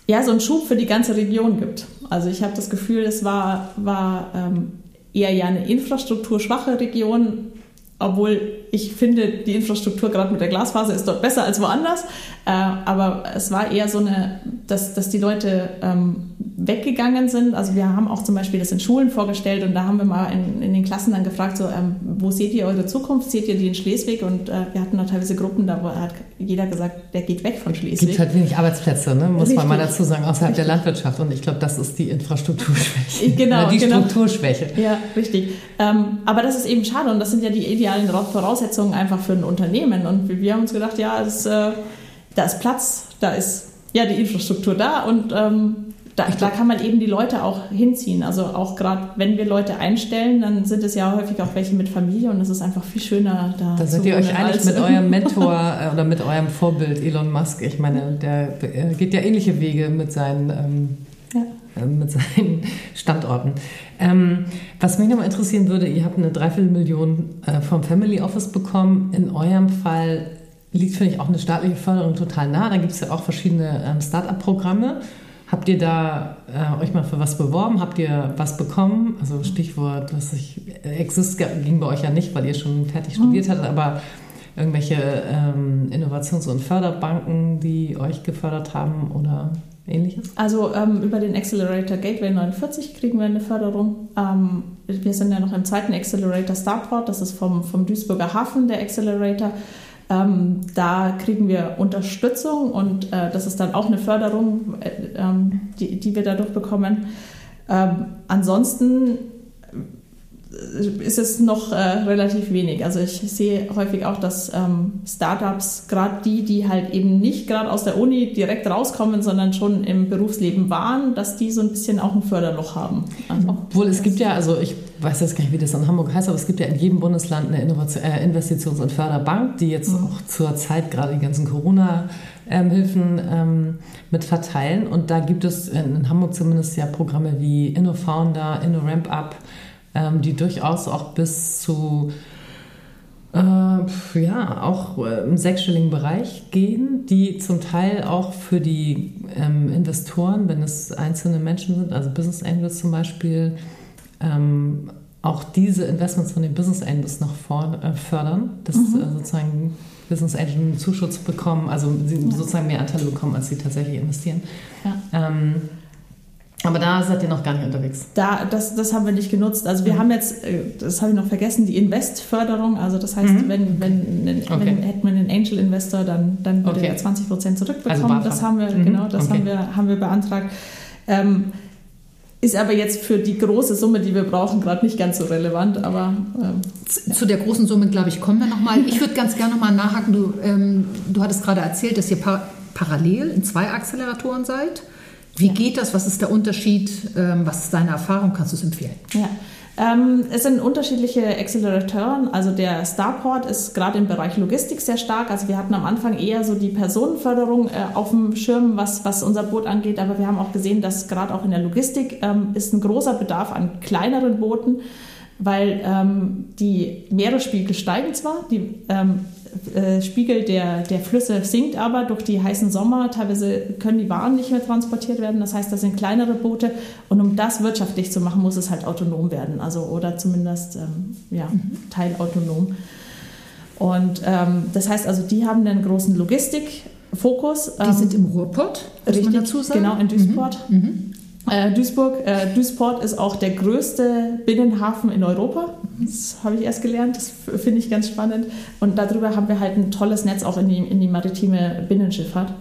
ja, so einen Schub für die ganze Region gibt. Also ich habe das Gefühl, es war, war ähm, eher ja eine infrastrukturschwache Region, obwohl ich finde, die Infrastruktur gerade mit der Glasfaser ist dort besser als woanders. Äh, aber es war eher so eine, dass, dass die Leute ähm, weggegangen sind. Also wir haben auch zum Beispiel das in Schulen vorgestellt und da haben wir mal in, in den Klassen dann gefragt, so, ähm, wo seht ihr eure Zukunft? Seht ihr die in Schleswig? Und äh, wir hatten da teilweise Gruppen, da hat jeder gesagt, der geht weg von Es Schleswig. gibt halt wenig Arbeitsplätze, ne? muss man mal Richtig. dazu sagen, außerhalb der Landwirtschaft. Und ich glaube, das ist die Infrastrukturschwäche. Genau, Oder die genau. Strukturschwäche. Ja, richtig. Ähm, aber das ist eben schade und das sind ja die idealen Voraussetzungen einfach für ein Unternehmen. Und wir, haben uns gedacht, ja, es, äh, da ist Platz, da ist ja die Infrastruktur da und ähm, da, da kann man eben die Leute auch hinziehen. Also auch gerade wenn wir Leute einstellen, dann sind es ja häufig auch welche mit Familie und es ist einfach viel schöner da. Da seid ihr euch einig mit eurem Mentor äh, oder mit eurem Vorbild Elon Musk. Ich meine, der geht ja ähnliche Wege mit seinen, ähm, äh, mit seinen Standorten. Ähm, was mich nochmal interessieren würde, ihr habt eine Dreiviertelmillion äh, vom Family Office bekommen. In eurem Fall liegt, finde ich, auch eine staatliche Förderung total nah. Da gibt es ja auch verschiedene ähm, Start-up-Programme. Habt ihr da äh, euch mal für was beworben? Habt ihr was bekommen? Also Stichwort, was ich, Exist ging bei euch ja nicht, weil ihr schon fertig studiert hattet, aber irgendwelche ähm, Innovations- und Förderbanken, die euch gefördert haben oder ähnliches? Also ähm, über den Accelerator Gateway 49 kriegen wir eine Förderung. Ähm, wir sind ja noch im zweiten Accelerator Starport, das ist vom, vom Duisburger Hafen der Accelerator. Ähm, da kriegen wir Unterstützung und äh, das ist dann auch eine Förderung, äh, ähm, die, die wir dadurch bekommen. Ähm, ansonsten ist es noch äh, relativ wenig. Also ich sehe häufig auch, dass ähm, Startups, gerade die, die halt eben nicht gerade aus der Uni direkt rauskommen, sondern schon im Berufsleben waren, dass die so ein bisschen auch ein Förderloch haben. Also, Obwohl es gibt ja, also ich weiß jetzt gar nicht, wie das in Hamburg heißt, aber es gibt ja in jedem Bundesland eine Innovation, äh, Investitions- und Förderbank, die jetzt auch zur Zeit gerade die ganzen Corona-Hilfen ähm, mit verteilen. Und da gibt es in, in Hamburg zumindest ja Programme wie InnoFounder, InnoRampUp, ähm, die durchaus auch bis zu äh, ja, auch äh, im sechsstelligen Bereich gehen, die zum Teil auch für die ähm, Investoren, wenn es einzelne Menschen sind, also Business Angels zum Beispiel, ähm, auch diese Investments von den Business Angels noch vor, äh, fördern, dass äh, sozusagen Business Angels einen Zuschuss bekommen, also sie sozusagen mehr Anteile bekommen, als sie tatsächlich investieren. Ja. Ähm, aber da seid ihr noch gar nicht unterwegs. Da, das, das haben wir nicht genutzt. Also wir haben jetzt, äh, das habe ich noch vergessen, die Invest-Förderung. Also das heißt, wenn, wenn, wenn, Okay. wenn hätten wir einen Angel-Investor, dann, dann würde Okay. er 20 Prozent zurückbekommen. Also das haben wir, Mhm. genau, das Okay. haben wir, haben wir beantragt. Ähm, ist aber jetzt für die große Summe, die wir brauchen, gerade nicht ganz so relevant. Aber ähm, Zu der großen Summe, glaube ich, kommen wir nochmal. Ich würde ganz gerne nochmal nachhaken. Du, ähm, du hattest gerade erzählt, dass ihr par parallel in zwei Acceleratoren seid. Wie geht das? Was ist der Unterschied? Ähm, was ist deine Erfahrung? Kannst du es empfehlen? Ja. Ähm, es sind unterschiedliche Acceleratoren. Also der Starport ist gerade im Bereich Logistik sehr stark. Also wir hatten am Anfang eher so die Personenförderung äh, auf dem Schirm, was, was unser Boot angeht. Aber wir haben auch gesehen, dass gerade auch in der Logistik ähm, ist ein großer Bedarf an kleineren Booten, weil ähm, die Meeresspiegel steigen zwar, die ähm, äh, Spiegel der, der Flüsse sinkt aber durch die heißen Sommer. Teilweise können die Waren nicht mehr transportiert werden. Das heißt, das sind kleinere Boote. Und um das wirtschaftlich zu machen, muss es halt autonom werden. Also oder zumindest ähm, ja, teilautonom. Und ähm, das heißt also, die haben einen großen Logistikfokus. Die Ähm, sind im Ruhrpott, man dazu sagen. Genau, in Duisburg. Mhm. Äh, Duisburg, äh, Duisport ist auch der größte Binnenhafen in Europa. Das habe ich erst gelernt, das finde ich ganz spannend. Und darüber haben wir halt ein tolles Netz auch in die, in die maritime Binnenschifffahrt.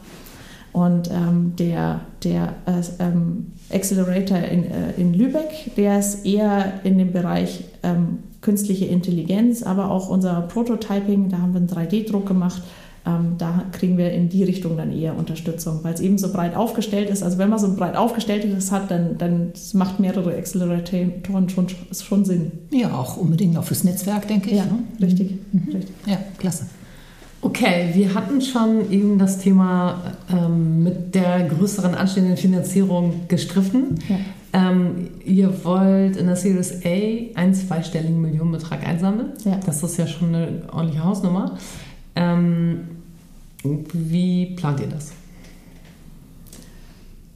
Und ähm, der, der äh, ähm, Accelerator in, äh, in Lübeck, der ist eher in dem Bereich ähm, künstliche Intelligenz, aber auch unser Prototyping, da haben wir einen 3D-Druck gemacht ähm, da kriegen wir in die Richtung dann eher Unterstützung, weil es eben so breit aufgestellt ist. Also wenn man so breit aufgestelltes hat, dann, dann macht mehrere Acceleratoren schon, schon Sinn. Ja, auch unbedingt auch fürs Netzwerk, denke ich. Ja, ne? richtig, mhm. richtig. Ja, klasse. Okay, wir hatten schon eben das Thema ähm, mit der größeren anstehenden Finanzierung gestriffen. Ja. Ähm, ihr wollt in der Series A einen zweistelligen Millionenbetrag einsammeln. Ja. Das ist ja schon eine ordentliche Hausnummer. Ähm, wie plant ihr das?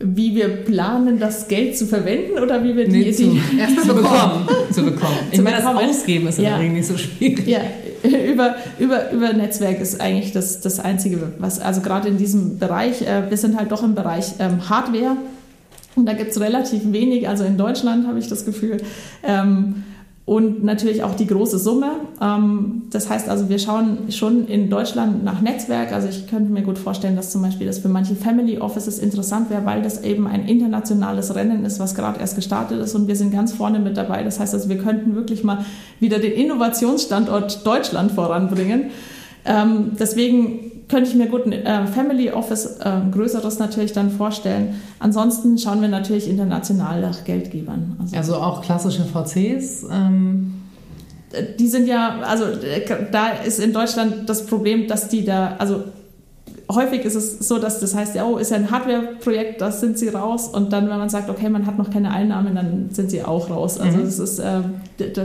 Wie wir planen, das Geld zu verwenden oder wie wir die, nee, zu, die, zu bekommen. zu bekommen. Ich meine, das Ausgeben ist ja. in nicht so schwierig. Ja, über, über, über Netzwerk ist eigentlich das, das Einzige, was, also gerade in diesem Bereich, äh, wir sind halt doch im Bereich ähm, Hardware und da gibt es relativ wenig, also in Deutschland habe ich das Gefühl. Ähm, und natürlich auch die große Summe. Ähm, das heißt also, wir schauen schon in Deutschland nach Netzwerk. Also ich könnte mir gut vorstellen, dass zum Beispiel das für manche Family Offices interessant wäre, weil das eben ein internationales Rennen ist, was gerade erst gestartet ist und wir sind ganz vorne mit dabei. Das heißt also, wir könnten wirklich mal wieder den Innovationsstandort Deutschland voranbringen. Ähm, deswegen könnte ich mir gut ein äh, Family Office, äh, größeres natürlich dann vorstellen. Ansonsten schauen wir natürlich international nach Geldgebern. Also, also auch klassische VCs? Ähm die sind ja, also da ist in Deutschland das Problem, dass die da, also häufig ist es so, dass das heißt, ja, oh, ist ja ein Hardware-Projekt, da sind sie raus. Und dann, wenn man sagt, okay, man hat noch keine Einnahmen, dann sind sie auch raus. Also mhm. das ist äh,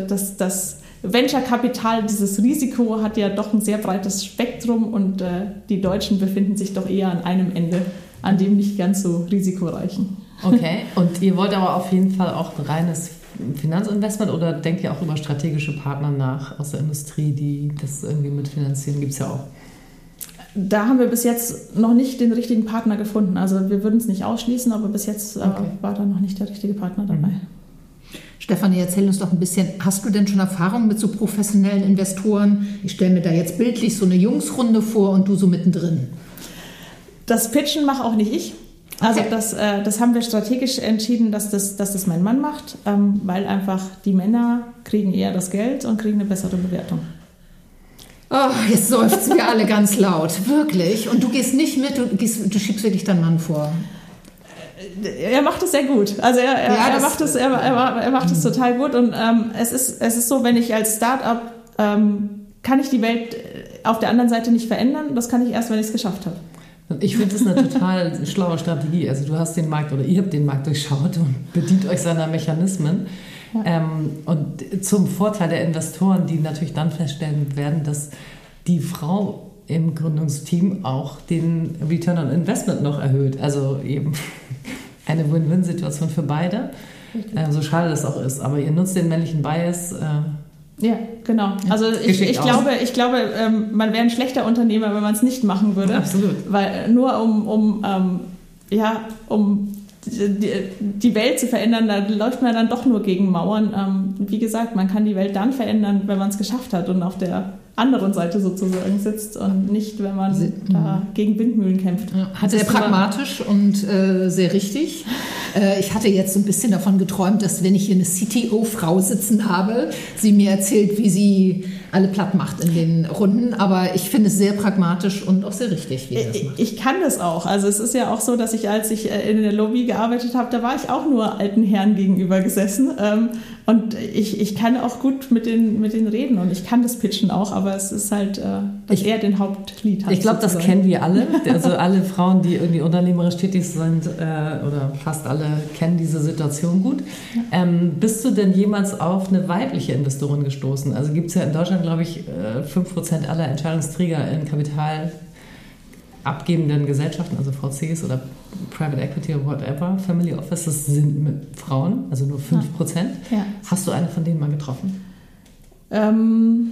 das, das Venture-Kapital, dieses Risiko hat ja doch ein sehr breites Spektrum und äh, die Deutschen befinden sich doch eher an einem Ende, an dem nicht ganz so risikoreichen. Okay, und ihr wollt aber auf jeden Fall auch ein reines Finanzinvestment oder denkt ihr auch über strategische Partner nach aus der Industrie, die das irgendwie mitfinanzieren? Gibt es ja auch. Da haben wir bis jetzt noch nicht den richtigen Partner gefunden. Also wir würden es nicht ausschließen, aber bis jetzt äh, okay. war da noch nicht der richtige Partner dabei. Mhm. Stefanie, erzähl uns doch ein bisschen, hast du denn schon Erfahrung mit so professionellen Investoren? Ich stelle mir da jetzt bildlich so eine Jungsrunde vor und du so mittendrin. Das Pitchen mache auch nicht ich. Also okay. das, äh, das haben wir strategisch entschieden, dass das, dass das mein Mann macht, ähm, weil einfach die Männer kriegen eher das Geld und kriegen eine bessere Bewertung. Oh, jetzt seufzen wir alle ganz laut, wirklich. Und du gehst nicht mit, du, gehst, du schiebst wirklich deinen Mann vor er macht es sehr gut. Also er, er, ja, er macht es, er, er, macht es total gut. Und ähm, es, ist, es ist so, wenn ich als Startup ähm, kann ich die Welt äh, auf der anderen Seite nicht verändern. Das kann ich erst, wenn ich es geschafft habe. Ich finde das eine total schlaue Strategie. Also du hast den Markt oder ihr habt den Markt durchschaut und bedient euch seiner Mechanismen. Ja. Ähm, und zum Vorteil der Investoren, die natürlich dann feststellen werden, dass die Frau im Gründungsteam auch den Return on Investment noch erhöht. Also eben eine Win-Win-Situation für beide. Äh, so schade das auch ist. Aber ihr nutzt den männlichen Bias. Äh, ja, genau. Also ich, ich glaube, ich glaube ähm, man wäre ein schlechter Unternehmer, wenn man es nicht machen würde. Absolut. Weil nur um, um, ähm, ja, um die, die, Welt zu verändern, da läuft man dann doch nur gegen Mauern. Ähm, wie gesagt, man kann die Welt dann verändern, wenn man es geschafft hat und auf der anderen Seite sozusagen sitzt und nicht, wenn man Sie, da gegen Windmühlen kämpft. Ja, sehr pragmatisch und äh, sehr richtig. Äh, ich hatte jetzt so ein bisschen davon geträumt, dass wenn ich hier eine CTO-Frau sitzen habe, sie mir erzählt, wie sie alle platt macht in den Runden. Aber ich finde es sehr pragmatisch und auch sehr richtig, wie das macht. Ich kann das auch. Also es ist ja auch so, dass ich, als ich äh, in der Lobby gearbeitet habe, da war ich auch nur alten Herren gegenüber gesessen. Und ich, ich kann auch gut mit den, mit den reden und ich kann das Pitchen auch, aber es ist halt, äh, dass er den Hauptlied hat. Ich glaube, das kennen wir alle. Also alle Frauen, die irgendwie unternehmerisch tätig sind äh, oder fast alle kennen diese Situation gut. Ähm, bist du denn jemals auf eine weibliche Investorin gestoßen? Also gibt es ja in Deutschland, glaube ich, äh, 5% aller Entscheidungsträger in Kapital abgebenden Gesellschaften, also VCs oder Private Equity oder whatever, Family Offices sind mit Frauen, also nur 5%. Ja. Hast du eine von denen mal getroffen? Ähm,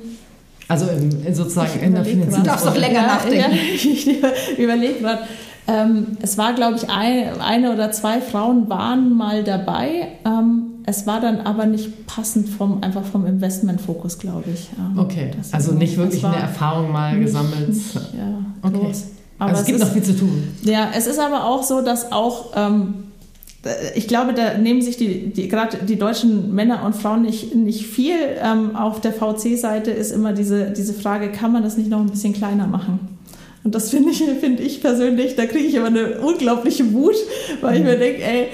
also im, sozusagen in der Finanzierung. Du darfst doch länger ja, nachdenken. Ich überlege gerade. Ähm, es war, glaube ich, ein, eine oder zwei Frauen waren mal dabei. Ähm, es war dann aber nicht passend vom, einfach vom Investmentfokus, glaube ich. Ähm, okay, also nicht wirklich eine Erfahrung mal nicht, gesammelt. Nicht, ja, okay. Groß. Aber also es, es gibt ist, noch viel zu tun. Ja, es ist aber auch so, dass auch ähm, ich glaube, da nehmen sich die, die gerade die deutschen Männer und Frauen nicht, nicht viel. Ähm, auf der VC-Seite ist immer diese, diese Frage, kann man das nicht noch ein bisschen kleiner machen? Und das finde ich, finde ich persönlich, da kriege ich immer eine unglaubliche Wut, weil ich mir denke, ey,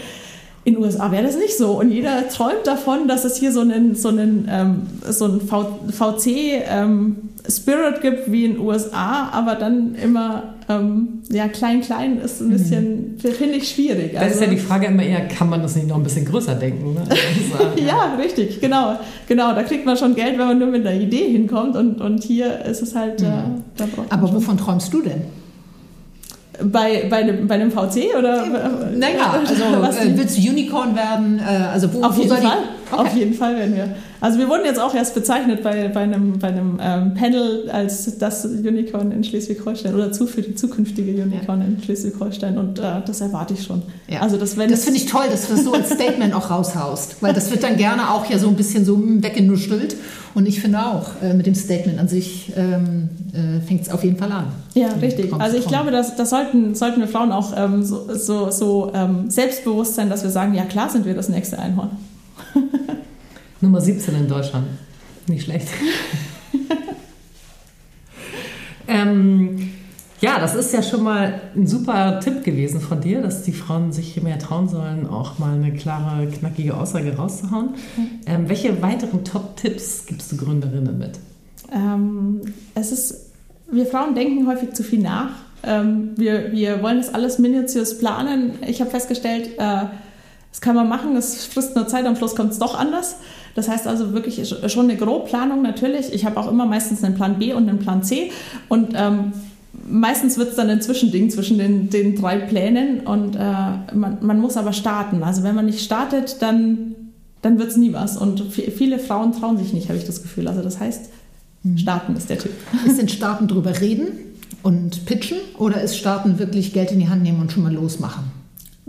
in den USA wäre das nicht so. Und jeder träumt davon, dass es hier so einen, so einen, ähm, so einen VC ähm, Spirit gibt wie in den USA, aber dann immer ähm, ja klein klein ist ein bisschen mhm. finde ich schwierig. Da also, ist ja die Frage immer eher, kann man das nicht noch ein bisschen größer denken? Ne? ja, ja, richtig, genau, genau. Da kriegt man schon Geld, wenn man nur mit einer Idee hinkommt und, und hier ist es halt. Mhm. Äh, aber wovon träumst du denn? Bei, bei, einem, bei einem VC oder? Naja, also äh, willst du Unicorn werden? Äh, also wo, Auf wo jeden Fall. Okay. Auf jeden Fall werden wir. Also wir wurden jetzt auch erst bezeichnet bei, bei einem, bei einem ähm, Panel als das Unicorn in Schleswig-Holstein oder zu für die zukünftige Unicorn ja. in Schleswig-Holstein und äh, das erwarte ich schon. Ja. Also das, das finde ich toll, dass du das so als Statement auch raushaust, weil das wird dann gerne auch ja so ein bisschen so weggenuschelt und ich finde auch, äh, mit dem Statement an sich ähm, äh, fängt es auf jeden Fall an. Ja, richtig. Also ich glaube, das, das sollten, sollten wir Frauen auch ähm, so, so, so ähm, selbstbewusst sein, dass wir sagen, ja klar sind wir das nächste Einhorn. Nummer 17 in Deutschland. Nicht schlecht. ähm, ja, das ist ja schon mal ein super Tipp gewesen von dir, dass die Frauen sich mehr trauen sollen, auch mal eine klare, knackige Aussage rauszuhauen. Ähm, welche weiteren Top-Tipps gibst du Gründerinnen mit? Ähm, es ist, wir Frauen denken häufig zu viel nach. Ähm, wir, wir wollen das alles minutiös planen. Ich habe festgestellt, äh, das kann man machen, es frisst nur Zeit, am Schluss kommt es doch anders. Das heißt also wirklich schon eine Grobplanung natürlich. Ich habe auch immer meistens einen Plan B und einen Plan C und ähm, meistens wird es dann ein Zwischending zwischen den, den drei Plänen und äh, man, man, muss aber starten. Also wenn man nicht startet, dann, dann wird es nie was. Und viele Frauen trauen sich nicht, habe ich das Gefühl. Also das heißt, hm. starten ist der Tipp. Ist denn starten drüber reden und pitchen oder ist starten wirklich Geld in die Hand nehmen und schon mal losmachen?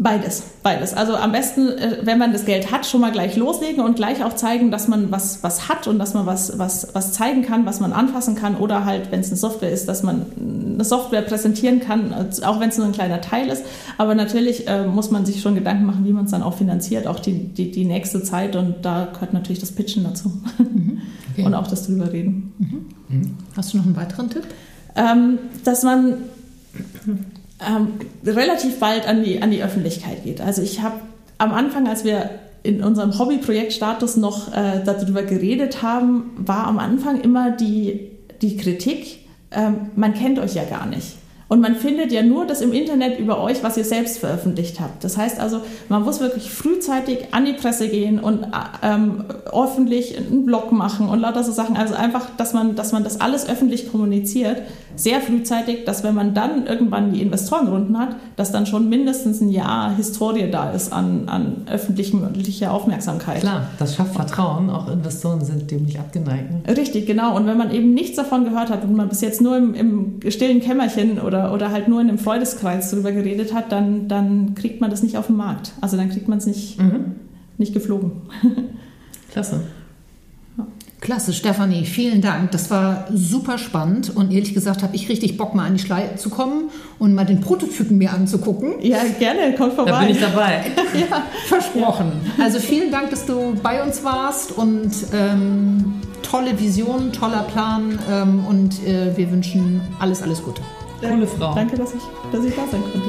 Beides, beides. Also am besten, äh, wenn man das Geld hat, schon mal gleich loslegen und gleich auch zeigen, dass man was, was hat und dass man was, was, was zeigen kann, was man anfassen kann oder halt, wenn es eine Software ist, dass man eine Software präsentieren kann, auch wenn es nur ein kleiner Teil ist. Aber natürlich äh, muss man sich schon Gedanken machen, wie man es dann auch finanziert, auch die, die, die nächste Zeit und da gehört natürlich das Pitchen dazu mhm. okay. und auch das drüber reden. Mhm. Mhm. Hast du noch einen weiteren Tipp? Ähm, dass man ähm, relativ bald an die, an die Öffentlichkeit geht. Also ich habe am Anfang, als wir in unserem Hobbyprojektstatus noch äh, darüber geredet haben, war am Anfang immer die, die Kritik, ähm, man kennt euch ja gar nicht. Und man findet ja nur das im Internet über euch, was ihr selbst veröffentlicht habt. Das heißt also, man muss wirklich frühzeitig an die Presse gehen und ähm, öffentlich einen Blog machen und lauter so Sachen. Also einfach, dass man, dass man das alles öffentlich kommuniziert, sehr frühzeitig, dass wenn man dann irgendwann die Investorenrunden hat, dass dann schon mindestens ein Jahr Historie da ist an, an öffentlicher Aufmerksamkeit. Klar, das schafft Vertrauen. Auch Investoren sind dem nicht abgeneigt. Ne? Richtig, genau. Und wenn man eben nichts davon gehört hat und man bis jetzt nur im, im stillen Kämmerchen oder oder, halt nur in einem Freudeskreis darüber geredet hat, dann, dann kriegt man das nicht auf den Markt. Also dann kriegt man es nicht, mhm. nicht geflogen. Klasse. Klasse, Stefanie, vielen Dank. Das war super spannend und ehrlich gesagt habe ich richtig Bock, mal an die Schlei zu kommen und mal den Prototypen mir anzugucken. Ja, gerne, kommt vorbei. Da bin ich dabei. ja, versprochen. Also vielen Dank, dass du bei uns warst und ähm, tolle Vision, toller Plan ähm, und äh, wir wünschen alles, alles Gute. Coole Frau. Danke, dass ich, dass ich da sein konnte.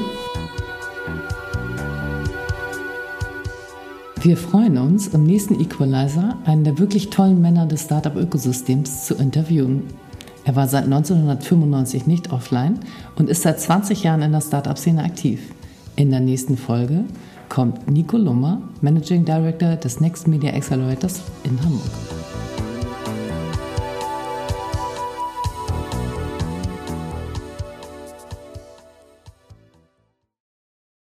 Wir freuen uns, im nächsten Equalizer einen der wirklich tollen Männer des Startup-Ökosystems zu interviewen. Er war seit 1995 nicht offline und ist seit 20 Jahren in der Startup-Szene aktiv. In der nächsten Folge kommt Nico Lummer, Managing Director des Next Media Accelerators in Hamburg.